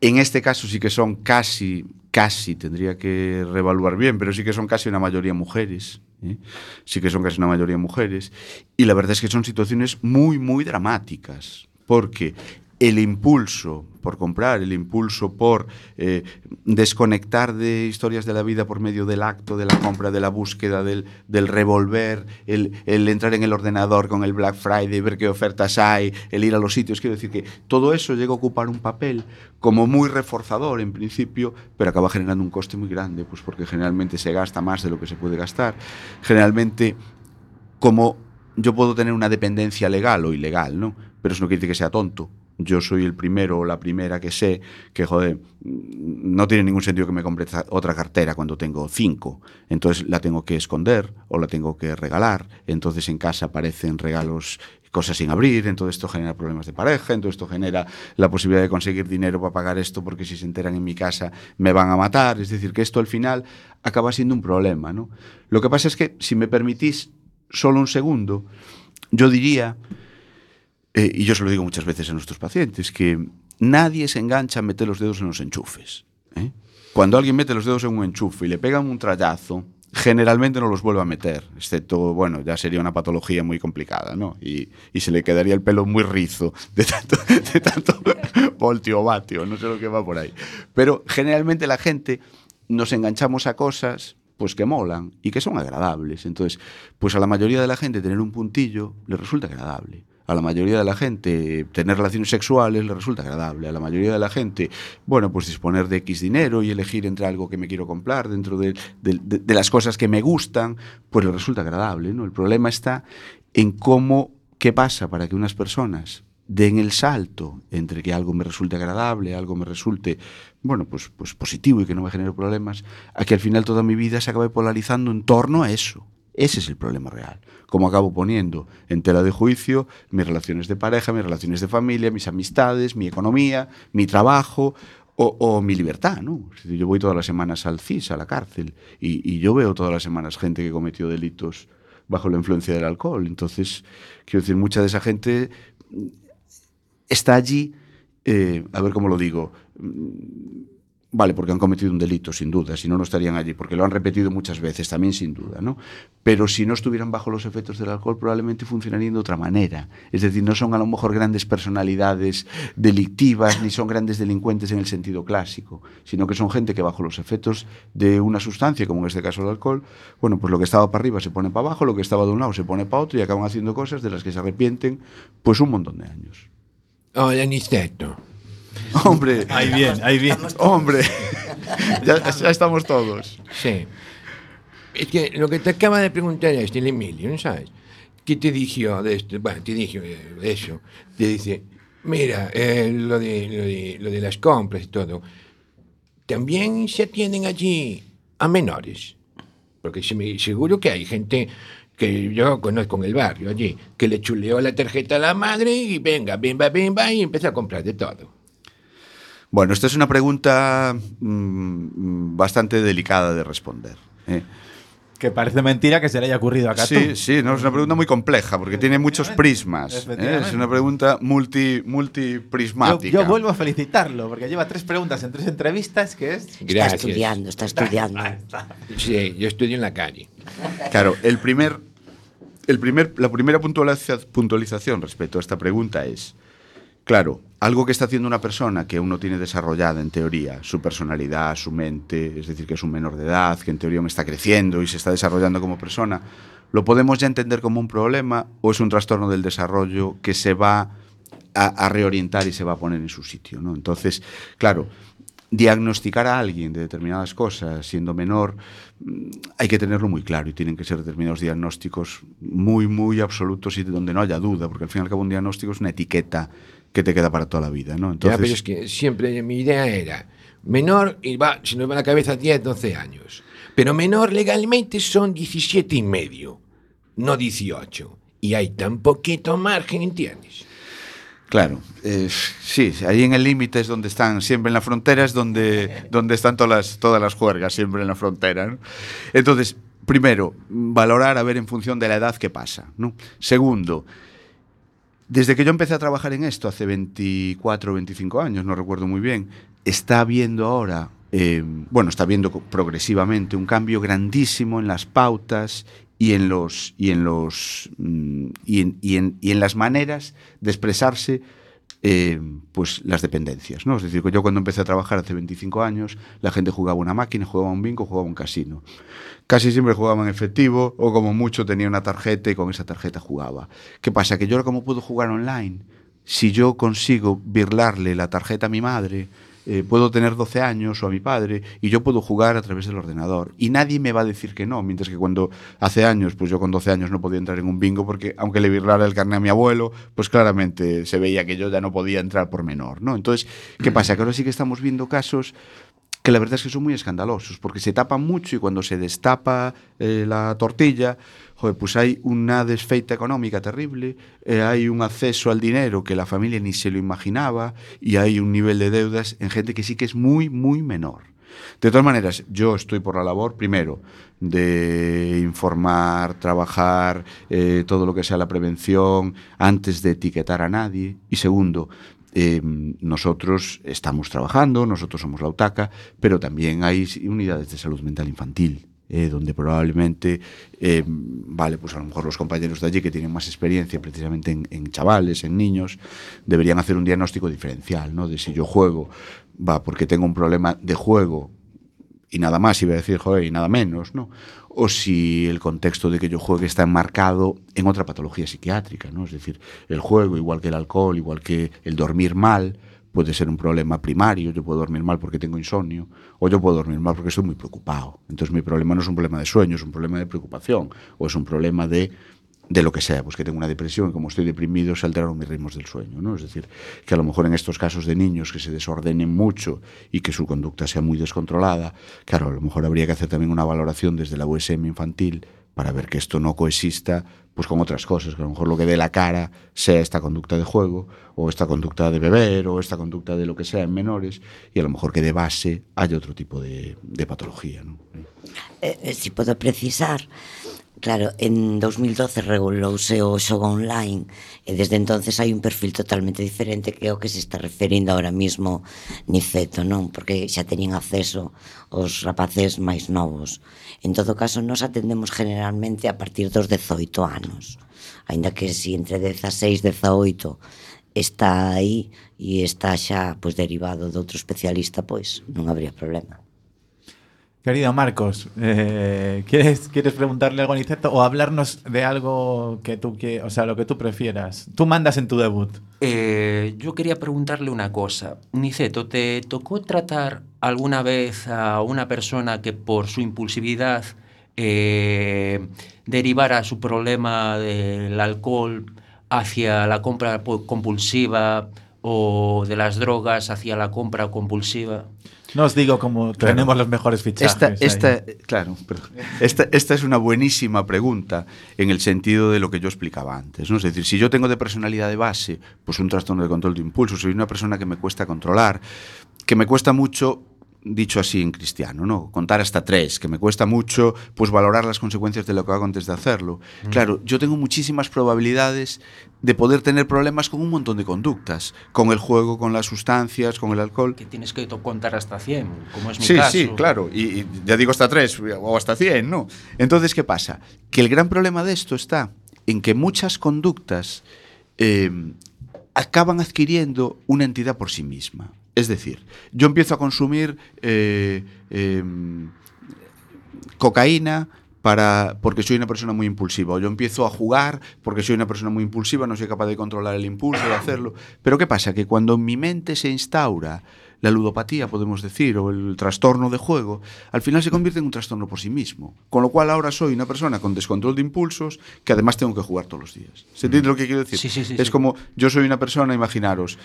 En este caso sí que son casi, casi, tendría que reevaluar bien, pero sí que son casi una mayoría mujeres. ¿eh? Sí que son casi una mayoría mujeres. Y la verdad es que son situaciones muy, muy dramáticas, porque el impulso por comprar, el impulso por eh, desconectar de historias de la vida por medio del acto, de la compra, de la búsqueda, del, revolver, el, el entrar en el ordenador con el Black Friday, ver qué ofertas hay, el ir a los sitios. Quiero decir que todo eso llega a ocupar un papel como muy reforzador en principio, pero acaba generando un coste muy grande, pues porque generalmente se gasta más de lo que se puede gastar. Generalmente, como yo puedo tener una dependencia legal o ilegal, ¿no? Pero eso no quiere decir que sea tonto. Yo soy el primero o la primera que sé que, joder, no tiene ningún sentido que me compre otra cartera cuando tengo cinco. Entonces la tengo que esconder o la tengo que regalar. Entonces en casa aparecen regalos, cosas sin abrir. Entonces esto genera problemas de pareja. Entonces esto genera la posibilidad de conseguir dinero para pagar esto porque si se enteran en mi casa me van a matar. Es decir, que esto al final acaba siendo un problema, ¿no? Lo que pasa es que, si me permitís solo un segundo, yo diría eh, y yo se lo digo muchas veces a nuestros pacientes, que nadie se engancha a meter los dedos en los enchufes. ¿eh? Cuando alguien mete los dedos en un enchufe y le pegan un trayazo, generalmente no los vuelve a meter, excepto, bueno, ya sería una patología muy complicada, ¿no? Y, y se le quedaría el pelo muy rizo de tanto, de tanto voltio o vatio, no sé lo que va por ahí. Pero generalmente la gente nos enganchamos a cosas pues que molan y que son agradables. Entonces, pues a la mayoría de la gente tener un puntillo le resulta agradable. A la mayoría de la gente tener relaciones sexuales le resulta agradable. A la mayoría de la gente, bueno, pues disponer de X dinero y elegir entre algo que me quiero comprar dentro de, las cosas que me gustan, pues le resulta agradable. ¿no? El problema está en cómo, qué pasa para que unas personas den el salto entre que algo me resulte agradable, algo me resulte, bueno, pues, pues positivo y que no me genere problemas, a que al final toda mi vida se acabe polarizando en torno a eso. Ese es el problema real. Como acabo poniendo en tela de juicio mis relaciones de pareja, mis relaciones de familia, mis amistades, mi economía, mi trabajo o, mi libertad, ¿no? Yo voy todas las semanas al CIS, a la cárcel, y, yo veo todas las semanas gente que cometió delitos bajo la influencia del alcohol. Entonces, quiero decir, mucha de esa gente está allí, eh, a ver cómo lo digo, vale, porque han cometido un delito, sin duda, si no, no estarían allí, porque lo han repetido muchas veces, también sin duda, ¿no? Pero si no estuvieran bajo los efectos del alcohol, probablemente funcionarían de otra manera. Es decir, no son a lo mejor grandes personalidades delictivas, ni son grandes delincuentes en el sentido clásico, sino que son gente que bajo los efectos de una sustancia, como en este caso el alcohol, bueno, pues lo que estaba para arriba se pone para abajo, lo que estaba de un lado se pone para otro y acaban haciendo cosas de las que se arrepienten, pues un montón de años. Hola, Niceto. Hombre, Ahí bien, ahí bien. hombre, ya, ya estamos todos. Sí. Es que lo que te acaba de preguntar es el Emilio, ¿no sabes? ¿Qué te dijo de esto? Bueno, te dijo eh, de eso. Te dice, mira, eh, lo, de, lo, de, lo de las compras y todo. También se atienden allí a menores. Porque se me- seguro que hay gente que yo conozco en el barrio allí, que le chuleó la tarjeta a la madre y venga, bimba, bimba, y empezó a comprar de todo. Bueno, esta es una pregunta mm, bastante delicada de responder. ¿eh? Que parece mentira que se le haya ocurrido a Catú. Sí, sí, no, es una pregunta muy compleja porque tiene muchos prismas. ¿eh? Es una pregunta multi, Yo, multiprismática. yo vuelvo a felicitarlo, porque lleva tres preguntas en tres entrevistas, que es... Está estudiando, está estudiando. Sí, yo estudio en la calle. Claro, el primer, el primer, la primera puntualiza- puntualización respecto a esta pregunta es, claro, algo que está haciendo una persona que uno tiene desarrollada en teoría, su personalidad, su mente, es decir, que es un menor de edad, que en teoría está creciendo y se está desarrollando como persona, ¿lo podemos ya entender como un problema o es un trastorno del desarrollo que se va a, a reorientar y se va a poner en su sitio? ¿no? Entonces, claro, diagnosticar a alguien de determinadas cosas siendo menor mm, hay que tenerlo muy claro y tienen que ser determinados diagnósticos muy, muy absolutos y donde no haya duda, porque al fin y al cabo un diagnóstico es una etiqueta que te queda para toda la vida, ¿no? Ya, Entonces, pero es que siempre mi idea era menor y va, si nos va la cabeza 10, 12 años. Pero menor legalmente son 17 y medio, no 18. Y hay tan poquito margen, ¿entiendes? Claro, eh, sí, ahí en el límite es donde están, siempre en la frontera es donde, donde están todas las, todas las juergas, siempre en la frontera. ¿no? Entonces, primero, valorar a ver en función de la edad qué pasa. ¿no? Segundo, desde que yo empecé a trabajar en esto, hace 24 o 25 años, no recuerdo muy bien, está habiendo ahora, eh, bueno, está habiendo progresivamente un cambio grandísimo en las pautas y en los y en los mm, y en, y en- y en las maneras de expresarse eh, pues las dependencias, ¿no? Es decir, yo cuando empecé a trabajar hace 25 años, la gente jugaba una máquina, jugaba un bingo, jugaba un casino. Casi siempre jugaba en efectivo o como mucho tenía una tarjeta y con esa tarjeta jugaba. ¿Qué pasa? Que yo ahora como puedo jugar online, si yo consigo birlarle la tarjeta a mi madre, eh, puedo tener 12 años o a mi padre y yo puedo jugar a través del ordenador. Y nadie me va a decir que no, mientras que cuando hace años, pues yo con 12 años no podía entrar en un bingo porque aunque le birlara el carnet a mi abuelo, pues claramente se veía que yo ya no podía entrar por menor, ¿no? Entonces, ¿qué pasa? Que ahora sí que estamos viendo casos que la verdad es que son muy escandalosos, porque se tapan mucho y cuando se destapa eh, la tortilla, joder, pues hay una desfeita económica terrible, eh, hay un acceso al dinero que la familia ni se lo imaginaba y hay un nivel de deudas en gente que sí que es muy, muy menor. De todas maneras, yo estoy por la labor, primero, de informar, trabajar, eh, todo lo que sea la prevención, antes de etiquetar a nadie. Y segundo, eh, nosotros estamos trabajando, nosotros somos la UTACA, pero también hay unidades de salud mental infantil. Eh, donde probablemente, eh, vale, pues a lo mejor los compañeros de allí que tienen más experiencia precisamente en, chavales, en niños, deberían hacer un diagnóstico diferencial, ¿no? De si yo juego, va, porque tengo un problema de juego y nada más, iba a decir, joder, y nada menos, ¿no? O si el contexto de que yo juegue está enmarcado en otra patología psiquiátrica, ¿no? Es decir, el juego, igual que el alcohol, igual que el dormir mal, puede ser un problema primario. Yo puedo dormir mal porque tengo insomnio, o yo puedo dormir mal porque estoy muy preocupado. Entonces, mi problema no es un problema de sueño, es un problema de preocupación, o es un problema de de lo que sea, pues que tengo una depresión y como estoy deprimido se mis ritmos del sueño, ¿no? Es decir, que a lo mejor en estos casos de niños que se desordenen mucho y que su conducta sea muy descontrolada, claro, a lo mejor habría que hacer también una valoración desde la USM infantil para ver que esto no coexista pues con otras cosas, que a lo mejor lo que dé la cara sea esta conducta de juego o esta conducta de beber o esta conducta de lo que sea en menores y a lo mejor que de base haya otro tipo de, patología. Eh, eh, si podo precisar, Claro, en 2012 regulouse o xogo online e desde entonces hai un perfil totalmente diferente que é o que se está referindo ahora mismo Niceto, non? Porque xa teñen acceso os rapaces máis novos. En todo caso, nos atendemos generalmente a partir dos 18 anos. Ainda que si entre 16 e 18 está aí e está xa pois, derivado de outro especialista, pois non habría problema. Querido Marcos, eh, ¿quieres, ¿quieres preguntarle algo a Niceto o hablarnos de algo que tú quieras, o sea, lo que tú prefieras? Tú mandas en tu debut. Eh, yo quería preguntarle una cosa. Niceto, ¿te tocó tratar alguna vez a una persona que por su impulsividad eh, derivara su problema del alcohol hacia la compra compulsiva o de las drogas hacia la compra compulsiva? No os digo cómo tenemos los mejores fichajes. Esta, esta, claro, perdón. Esta, esta es una buenísima pregunta en el sentido de lo que yo explicaba antes. ¿no? Es decir, si yo tengo de personalidad de base, pues un trastorno de control de impulso, soy una persona que me cuesta controlar, que me cuesta mucho dicho así en cristiano, ¿no? Contar hasta tres, que me cuesta mucho pues valorar las consecuencias de lo que hago antes de hacerlo. Claro, yo tengo muchísimas probabilidades de poder tener problemas con un montón de conductas, con el juego, con las sustancias, con el alcohol. Que tienes que contar hasta 100, como es mi Sí, caso. sí, claro. Y, y ya digo hasta tres o hasta 100, ¿no? Entonces, ¿qué pasa? Que el gran problema de esto está en que muchas conductas eh, acaban adquiriendo una entidad por sí misma. Es decir, yo empiezo a consumir eh, eh, cocaína para porque soy una persona muy impulsiva o yo empiezo a jugar porque soy una persona muy impulsiva no soy capaz de controlar el impulso de hacerlo pero qué pasa que cuando en mi mente se instaura la ludopatía, podemos decir, o el trastorno de juego, al final se convierte en un trastorno por sí mismo. Con lo cual ahora soy una persona con descontrol de impulsos que además tengo que jugar todos los días. ¿Se entiende lo que quiero decir? Sí, sí, sí, es como yo soy una persona, imaginaros,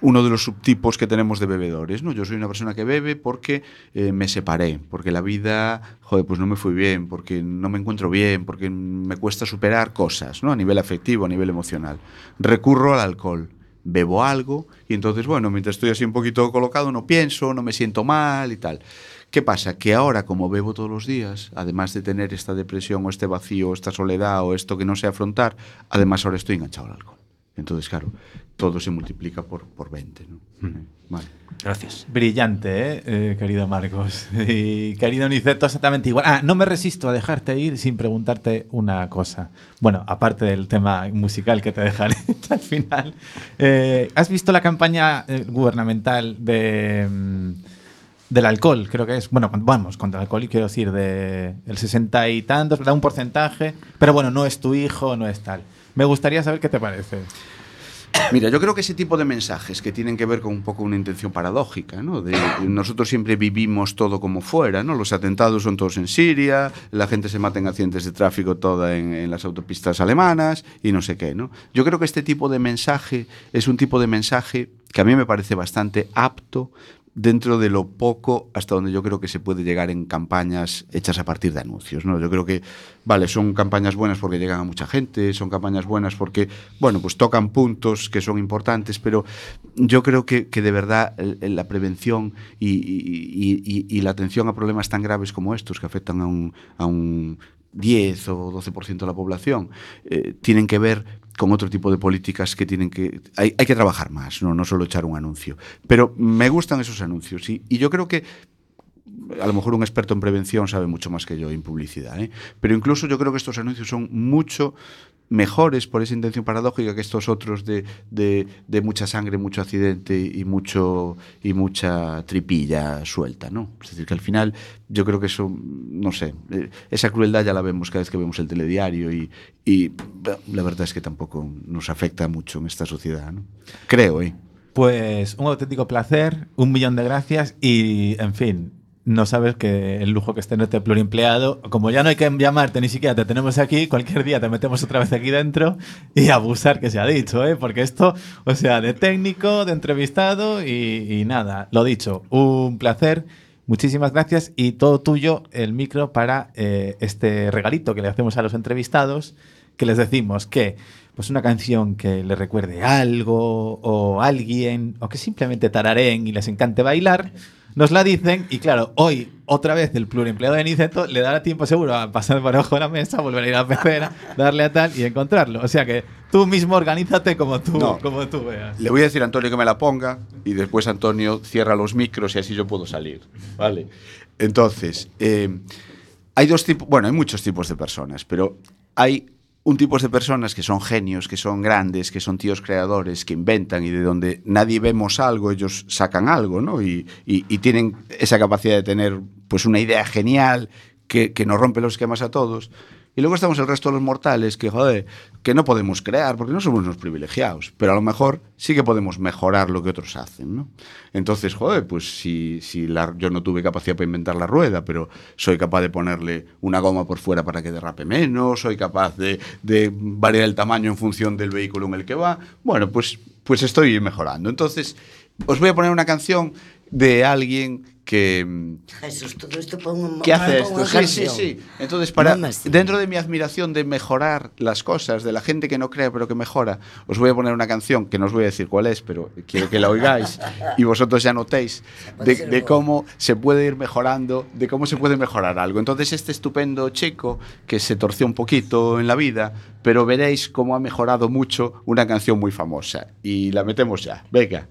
uno de los subtipos que tenemos de bebedores, ¿no? Yo soy una persona que bebe porque eh, me separé, porque la vida, joder, pues no me fue bien, porque no me encuentro bien, porque me cuesta superar cosas, ¿no? A nivel afectivo, a nivel emocional. Recurro al alcohol, bebo algo y entonces, bueno, mientras estoy así un poquito colocado, no pienso, no me siento mal y tal. ¿Qué pasa? Que ahora, como bebo todos los días, además de tener esta depresión o este vacío, o esta soledad o esto que no sé afrontar, además ahora estoy enganchado al alcohol. Entonces, claro, todo se multiplica por, por 20. ¿no? Eh, Vale. Gracias. Brillante, ¿eh? Eh, querido Marcos. Y querido Niceto, exactamente igual. Ah, no me resisto a dejarte ir sin preguntarte una cosa. Bueno, aparte del tema musical que te dejaré al final. Eh, ¿Has visto la campaña gubernamental de, mm, del alcohol? Creo que es. Bueno, vamos, contra el alcohol, y quiero decir, de el 60 y tantos, da un porcentaje. Pero bueno, no es tu hijo, no es tal. Me gustaría saber qué te parece. Mira, yo creo que ese tipo de mensajes que tienen que ver con un poco una intención paradójica, ¿no? Nosotros siempre vivimos todo como fuera, ¿no? Los atentados son todos en Siria, la gente se mata en accidentes de tráfico toda en, en las autopistas alemanas y no sé qué, ¿no? Yo creo que este tipo de mensaje es un tipo de mensaje que a mí me parece bastante apto dentro de lo poco hasta donde yo creo que se puede llegar en campañas hechas a partir de anuncios. ¿no? Yo creo que, vale, son campañas buenas porque llegan a mucha gente, son campañas buenas porque, bueno, pues tocan puntos que son importantes, pero yo creo que, que de verdad la prevención y, y- la atención a problemas tan graves como estos que afectan a un 10 o 12% de la población, eh, tienen que ver con otro tipo de políticas que tienen que... Hay, hay que trabajar más, ¿no? no solo echar un anuncio. Pero me gustan esos anuncios y, yo creo que a lo mejor un experto en prevención sabe mucho más que yo en publicidad, ¿eh? pero incluso yo creo que estos anuncios son mucho mejores por esa intención paradójica que estos otros de, de- mucha sangre, mucho accidente y mucho y mucha tripilla suelta, ¿no? Es decir, que al final yo creo que eso, no sé, eh, esa crueldad ya la vemos cada vez que vemos el telediario y, y la verdad es que tampoco nos afecta mucho en esta sociedad, ¿no? Creo, ¿eh? Pues un auténtico placer, un millón de gracias y, en fin, no sabes que el lujo que esté en este pluriempleado, como ya no hay que llamarte ni siquiera te tenemos aquí, cualquier día te metemos otra vez aquí dentro y abusar que se ha dicho, ¿eh? porque esto, o sea, de técnico, de entrevistado y, nada, lo dicho, un placer. Muchísimas gracias y todo tuyo el micro para eh, este regalito que le hacemos a los entrevistados, que les decimos que pues una canción que les recuerde algo o alguien o que simplemente tarareen y les encante bailar, nos la dicen y claro, hoy otra vez el pluriempleado de Niceto le dará tiempo seguro a pasar por abajo de la mesa, volver a ir a la pecera, darle a tal y encontrarlo. O sea que tú mismo organízate como tú, No. como tú veas. Le voy a decir a Antonio que me la ponga y después Antonio cierra los micros y así yo puedo salir. ¿Vale? Entonces, eh, hay dos tipos, bueno, hay muchos tipos de personas, pero hay un tipo de personas que son genios, que son grandes, que son tíos creadores, que inventan y de donde nadie vemos algo, ellos sacan algo, ¿no? Y, y- y tienen esa capacidad de tener pues una idea genial que, que nos rompe los esquemas a todos. Y luego estamos el resto de los mortales que, joder, que no podemos crear porque no somos unos privilegiados, pero a lo mejor sí que podemos mejorar lo que otros hacen, ¿no? Entonces, joder, pues si, si yo no tuve capacidad para inventar la rueda, pero soy capaz de ponerle una goma por fuera para que derrape menos, soy capaz de, de variar el tamaño en función del vehículo en el que va, bueno, pues, pues estoy mejorando. Entonces, os voy a poner una canción de alguien que, Jesús, todo esto pongo ¿Qué hace esto? Sí, sí, sí. Entonces, para, dentro de mi admiración de mejorar las cosas, de la gente que no cree pero que mejora, os voy a poner una canción que no os voy a decir cuál es, pero quiero que la oigáis y vosotros ya notéis de, de cómo se puede ir mejorando, de cómo se puede mejorar algo. Entonces, este estupendo chico que se torció un poquito en la vida, pero veréis cómo ha mejorado mucho una canción muy famosa. Y la metemos ya. Venga.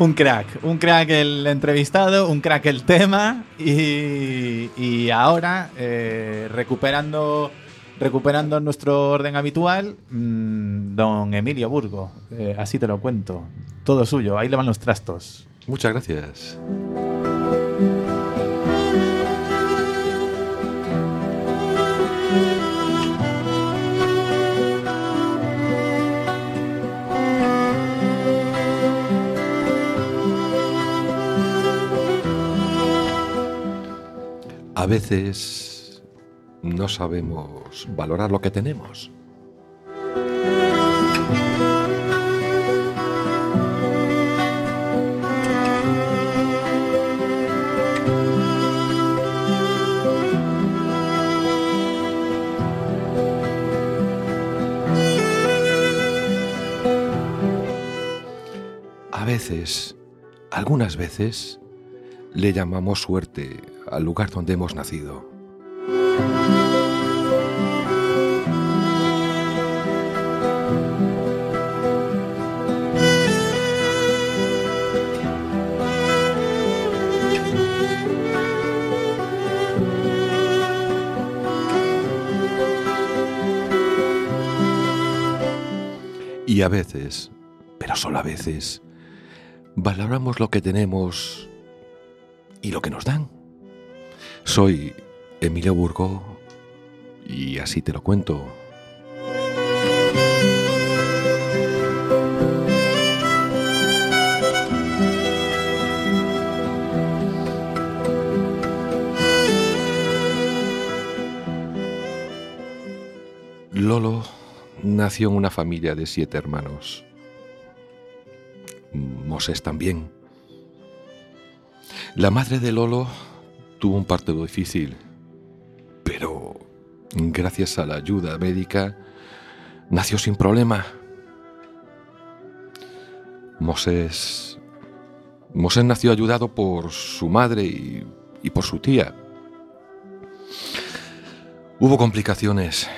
Un crack, un crack el entrevistado, un crack el tema y, y ahora eh, recuperando recuperando nuestro orden habitual, mm, don Emilio Burgo, eh, así te lo cuento, todo suyo, ahí le van los trastos. Muchas gracias. A veces no sabemos valorar lo que tenemos. A veces, algunas veces, le llamamos suerte al lugar donde hemos nacido. Y a veces, pero solo a veces, valoramos lo que tenemos y lo que nos dan. Soy Emilio Burgo y así te lo cuento. Lolo nació en una familia de siete hermanos. Moses también. La madre de Lolo tuvo un parto difícil, pero gracias a la ayuda médica nació sin problema. Moses, Moses nació ayudado por su madre y, y por su tía. Hubo complicaciones.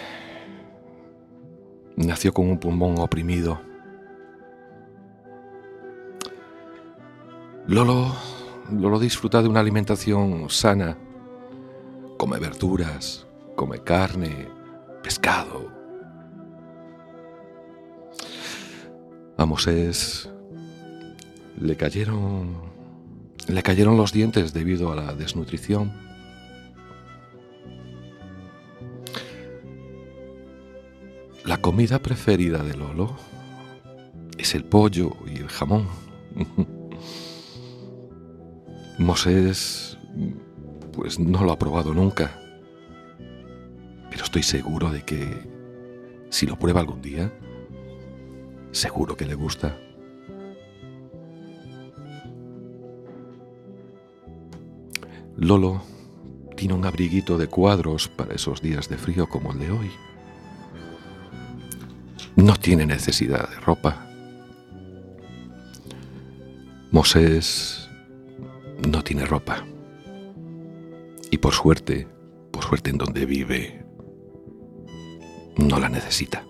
Nació con un pulmón oprimido. Lolo Lolo disfruta de una alimentación sana. Come verduras, come carne, pescado. A Mosés le cayeron le cayeron los dientes debido a la desnutrición. La comida preferida de Lolo es el pollo y el jamón. Mosés, pues no lo ha probado nunca. Pero estoy seguro de que si lo prueba algún día, seguro que le gusta. Lolo tiene un abriguito de cuadros para esos días de frío como el de hoy. No tiene necesidad de ropa. Mosés no tiene ropa. Y por suerte, por suerte en donde vive, no la necesita.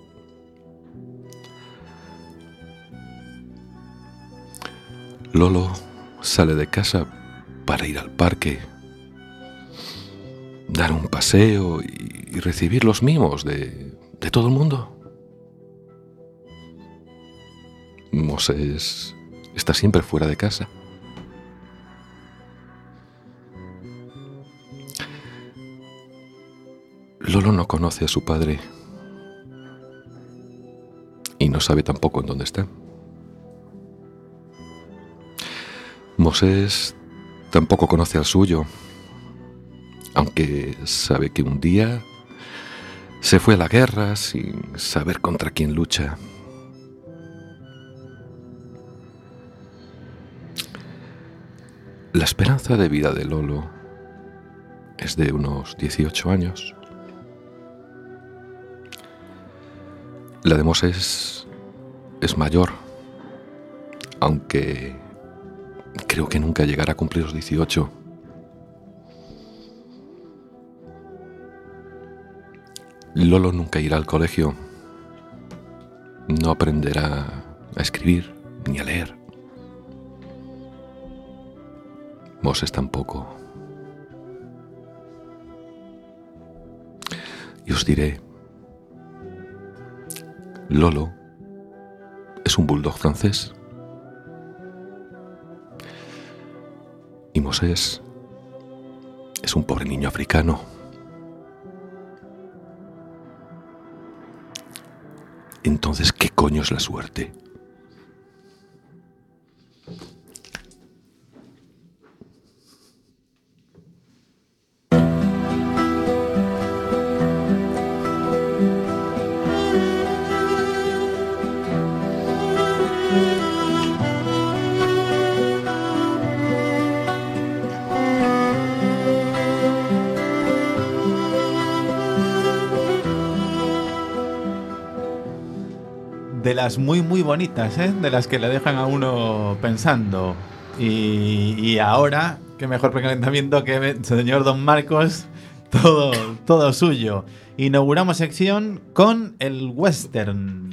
Lolo sale de casa para ir al parque, dar un paseo y, recibir los mimos de, de todo el mundo. Moses está siempre fuera de casa. Lolo no conoce a su padre y no sabe tampoco en dónde está. Mosés tampoco conoce al suyo, aunque sabe que un día se fue a la guerra sin saber contra quién lucha. La esperanza de vida de Lolo es de unos 18 años. La de Moses es mayor, aunque creo que nunca llegará a cumplir los 18. Lolo nunca irá al colegio, no aprenderá a escribir ni a leer. voses tampouco. Y os diré, Lolo es un bulldog francés. Y Mosés es un pobre niño africano. Entonces, ¿qué coño es la suerte? Muy, muy bonitas, ¿eh? De las que le dejan a uno pensando. Y, y ahora, qué mejor calentamiento que el señor Don Marcos, todo, todo suyo. Inauguramos sección con el western.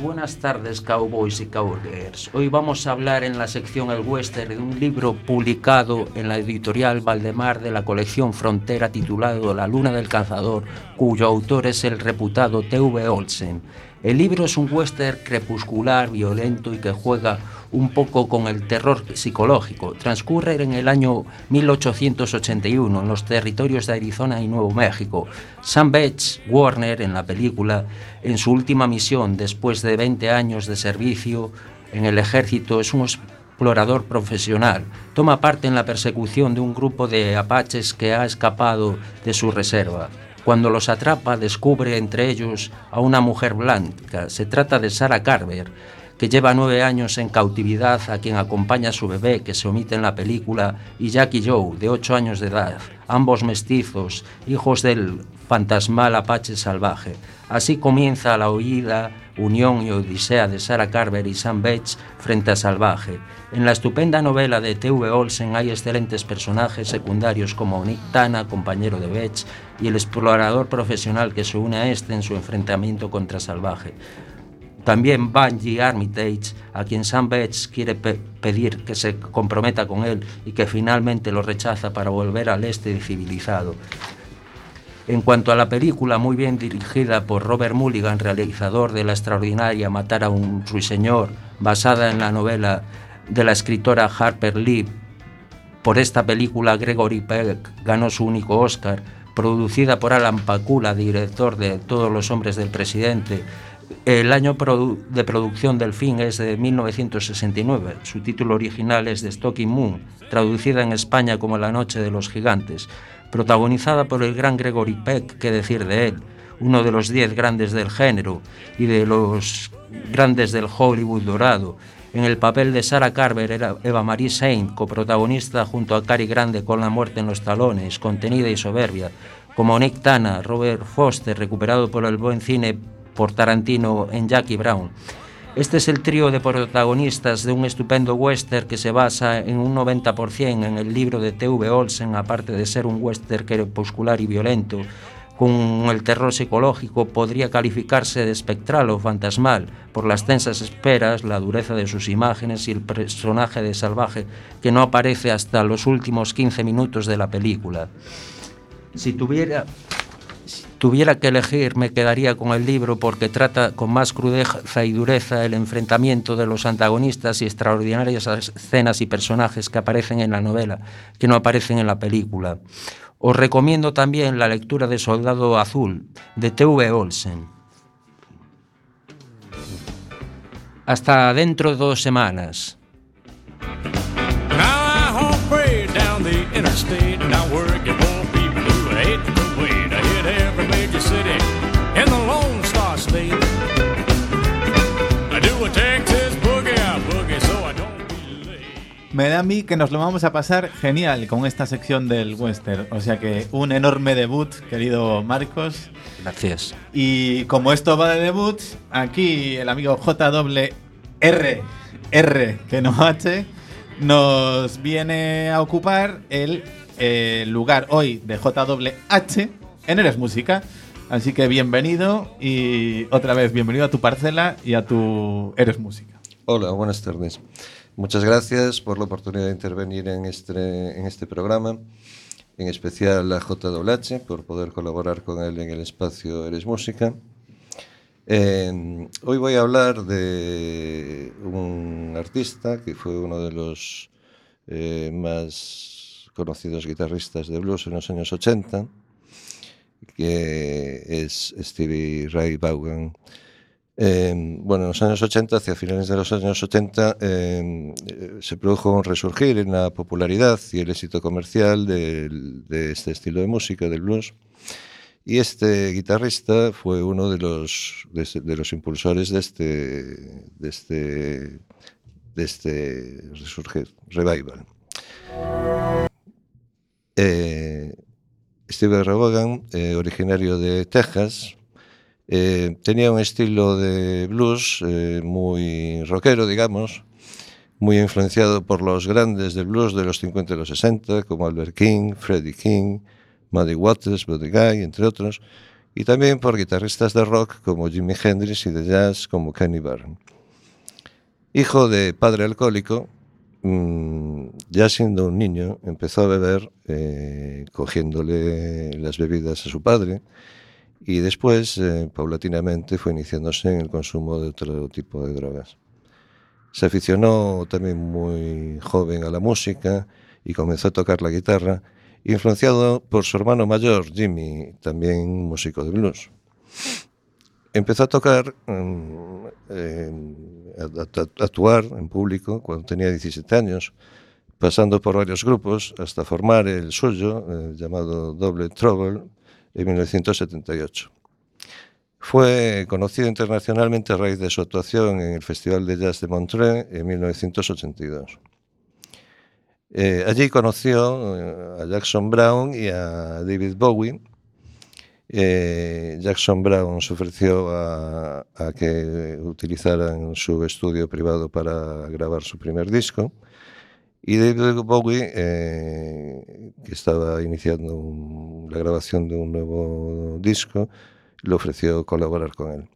Buenas tardes cowboys y cowgirls. Hoy vamos a hablar en la sección El Western de un libro publicado en la editorial Valdemar de la colección Frontera titulado La Luna del Cazador, cuyo autor es el reputado T.V. Olsen. El libro es un western crepuscular, violento y que juega un poco con el terror psicológico. Transcurre en el año 1881 en los territorios de Arizona y Nuevo México. Sam Bates, Warner, en la película, en su última misión después de 20 años de servicio en el ejército, es un explorador profesional. Toma parte en la persecución de un grupo de apaches que ha escapado de su reserva. Cuando los atrapa, descubre entre ellos a una mujer blanca. Se trata de Sarah Carver, que lleva nueve años en cautividad, a quien acompaña su bebé, que se omite en la película, y Jackie Joe, de ocho años de edad, ambos mestizos, hijos del fantasmal Apache salvaje. Así comienza la oída unión y odisea de Sarah Carver y Sam Bates frente a Salvaje. En la estupenda novela de T.V. Olsen hay excelentes personajes secundarios como Nick Tana, compañero de Bates, y el explorador profesional que se une a este en su enfrentamiento contra Salvaje. También Bungie Armitage, a quien Sam Bates quiere pe pedir que se comprometa con él y que finalmente lo rechaza para volver al este civilizado. En cuanto a la película, muy bien dirigida por Robert Mulligan, realizador de la extraordinaria Matar a un ruiseñor, basada en la novela de la escritora Harper Lee. Por esta película, Gregory Peck ganó su único Oscar, producida por Alan Pakula, director de Todos los hombres del presidente. El año de producción del film es de 1969. Su título original es The Stalking Moon, traducida en España como La noche de los gigantes protagonizada por el gran Gregory Peck, qué decir de él, uno de los diez grandes del género y de los grandes del Hollywood dorado. En el papel de Sarah Carver era Eva Marie Saint, coprotagonista junto a Cary Grande con La muerte en los talones, contenida y soberbia, como Nick Tana, Robert Foster, recuperado por el buen cine por Tarantino en Jackie Brown. Este es el trío de protagonistas de un estupendo western que se basa en un 90% en el libro de T.V. Olsen, aparte de ser un western crepuscular y violento. Con el terror psicológico podría calificarse de espectral o fantasmal por las tensas esperas, la dureza de sus imágenes y el personaje de salvaje que no aparece hasta los últimos 15 minutos de la película. Si tuviera tuviera que elegir, me quedaría con el libro porque trata con más crudeza y dureza el enfrentamiento de los antagonistas y extraordinarias escenas y personajes que aparecen en la novela, que no aparecen en la película. Os recomiendo también la lectura de Soldado Azul, de T.V. Olsen. Hasta dentro de dos semanas. Me da a mí que nos lo vamos a pasar genial con esta sección del western. O sea que un enorme debut, querido Marcos. Gracias. Y como esto va de debut, aquí el amigo JWR, R, que no H, nos viene a ocupar el eh, lugar hoy de JWH en Eres Música. Así que bienvenido y otra vez bienvenido a tu parcela y a tu Eres Música. Hola, buenas tardes. Muchas gracias por la oportunidad de intervenir en este, en este programa, en especial a JWH por poder colaborar con él en el espacio Eres Música. Eh, hoy voy a hablar de un artista que fue uno de los eh, más conocidos guitarristas de blues en los años 80, que es Stevie Ray Vaughan Eh, bueno, en los años 80, hacia finales de los años 80, eh, eh, se produjo un resurgir en la popularidad y el éxito comercial de, este estilo de música, del blues. Y este guitarrista fue uno de los, de, este- los impulsores de este, de este, de este resurgir, revival. Eh, Steve Vaughan, eh, originario de Texas, eh, tenía un estilo de blues eh, muy rockero, digamos, muy influenciado por los grandes del blues de los 50 y los 60, como Albert King, Freddie King, Muddy Waters, Buddy Guy, entre otros, y también por guitarristas de rock como Jimi Hendrix y de jazz como Kenny Barron. Hijo de padre alcohólico, mm, ya siendo un niño empezó a beber eh, cogiéndole las bebidas a su padre, Y después, eh, paulatinamente, fue iniciándose en el consumo de otro tipo de drogas. Se aficionó también muy joven a la música y comenzó a tocar la guitarra, influenciado por su hermano mayor, Jimmy, también músico de blues. Empezó a tocar, eh, a, a actuar en público cuando tenía 17 años, pasando por varios grupos hasta formar el suyo, eh, llamado Double Trouble, en 1978. Fue conocido internacionalmente a raíz de su actuación en el Festival de Jazz de Montreux en 1982. Eh, allí conoció eh, a Jackson Brown y a David Bowie. Eh, Jackson Brown se ofreció a, a que utilizaran su estudio privado para grabar su primer disco. Y David Bowie, eh, que estaba iniciando un- la grabación de un nuevo disco, le ofreció colaborar con él.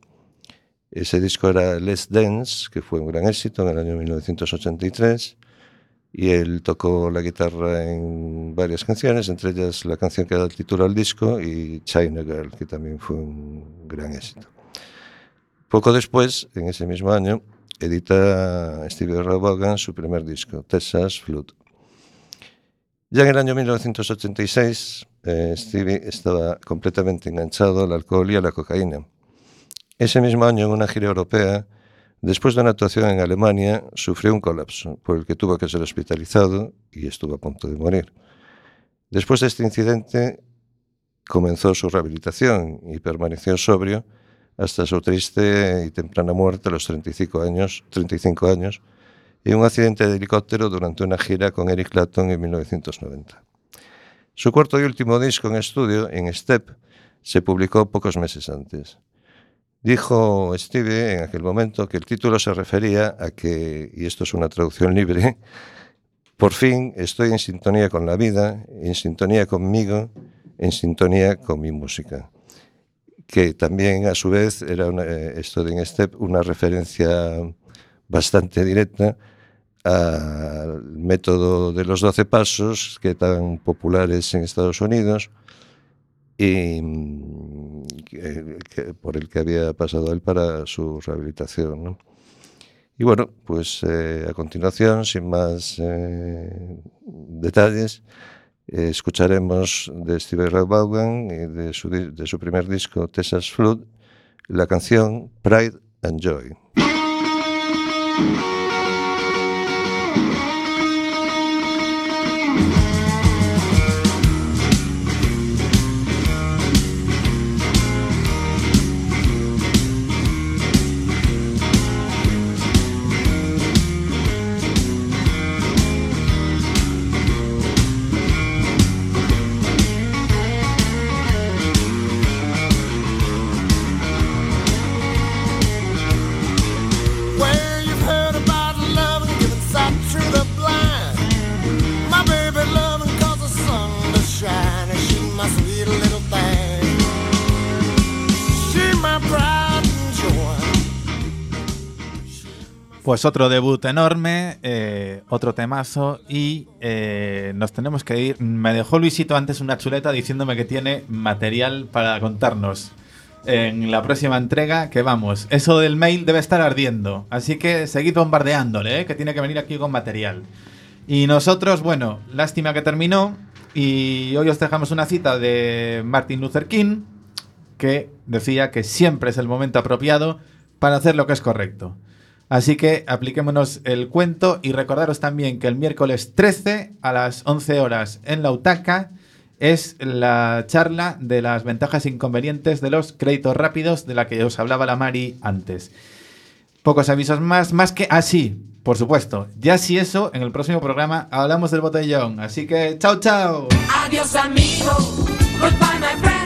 Ese disco era Let's Dance, que fue un gran éxito en el año 1983, y él tocó la guitarra en varias canciones, entre ellas la canción que da el título al disco y China Girl, que también fue un gran éxito. Poco después, en ese mismo año, edita Stevie Ray Vaughan su primer disco, Texas Flood. Ya en el año 1986, eh, Stevie estaba completamente enganchado al alcohol y a la cocaína. Ese mismo año, en una gira europea, después de una actuación en Alemania, sufrió un colapso, por el que tuvo que ser hospitalizado y estuvo a punto de morir. Después de este incidente, comenzó su rehabilitación y permaneció sobrio hasta su triste y temprana muerte a los 35 años, 35 años en un accidente de helicóptero durante una gira con Eric Clapton en 1990. Su cuarto y último disco en estudio, en Step, se publicó pocos meses antes. Dijo Steve en aquel momento que el título se refería a que, y esto es una traducción libre, por fin estoy en sintonía con la vida, en sintonía conmigo, en sintonía con mi música. Que también, a su vez, era una, eh, esto de Step una referencia bastante directa al método de los 12 pasos, que tan populares en Estados Unidos, y que, que, por el que había pasado él para su rehabilitación. ¿no? Y bueno, pues eh, a continuación, sin más eh, detalles, eh, escucharemos de Steve Ray Vaughan y de su, de su primer disco, Texas Flood, la canción Pride and Joy. Pues otro debut enorme, eh, otro temazo y eh, nos tenemos que ir. Me dejó Luisito antes una chuleta diciéndome que tiene material para contarnos en la próxima entrega que vamos. Eso del mail debe estar ardiendo, así que seguid bombardeándole, eh, que tiene que venir aquí con material. Y nosotros, bueno, lástima que terminó y hoy os dejamos una cita de Martin Luther King que decía que siempre es el momento apropiado para hacer lo que es correcto. Así que apliquémonos el cuento y recordaros también que el miércoles 13 a las 11 horas en la UTACA es la charla de las ventajas e inconvenientes de los créditos rápidos de la que os hablaba la Mari antes. Pocos avisos más, más que así, por supuesto. Ya si eso, en el próximo programa hablamos del botellón. Así que, chao, chao. Adiós amigo, goodbye my friend.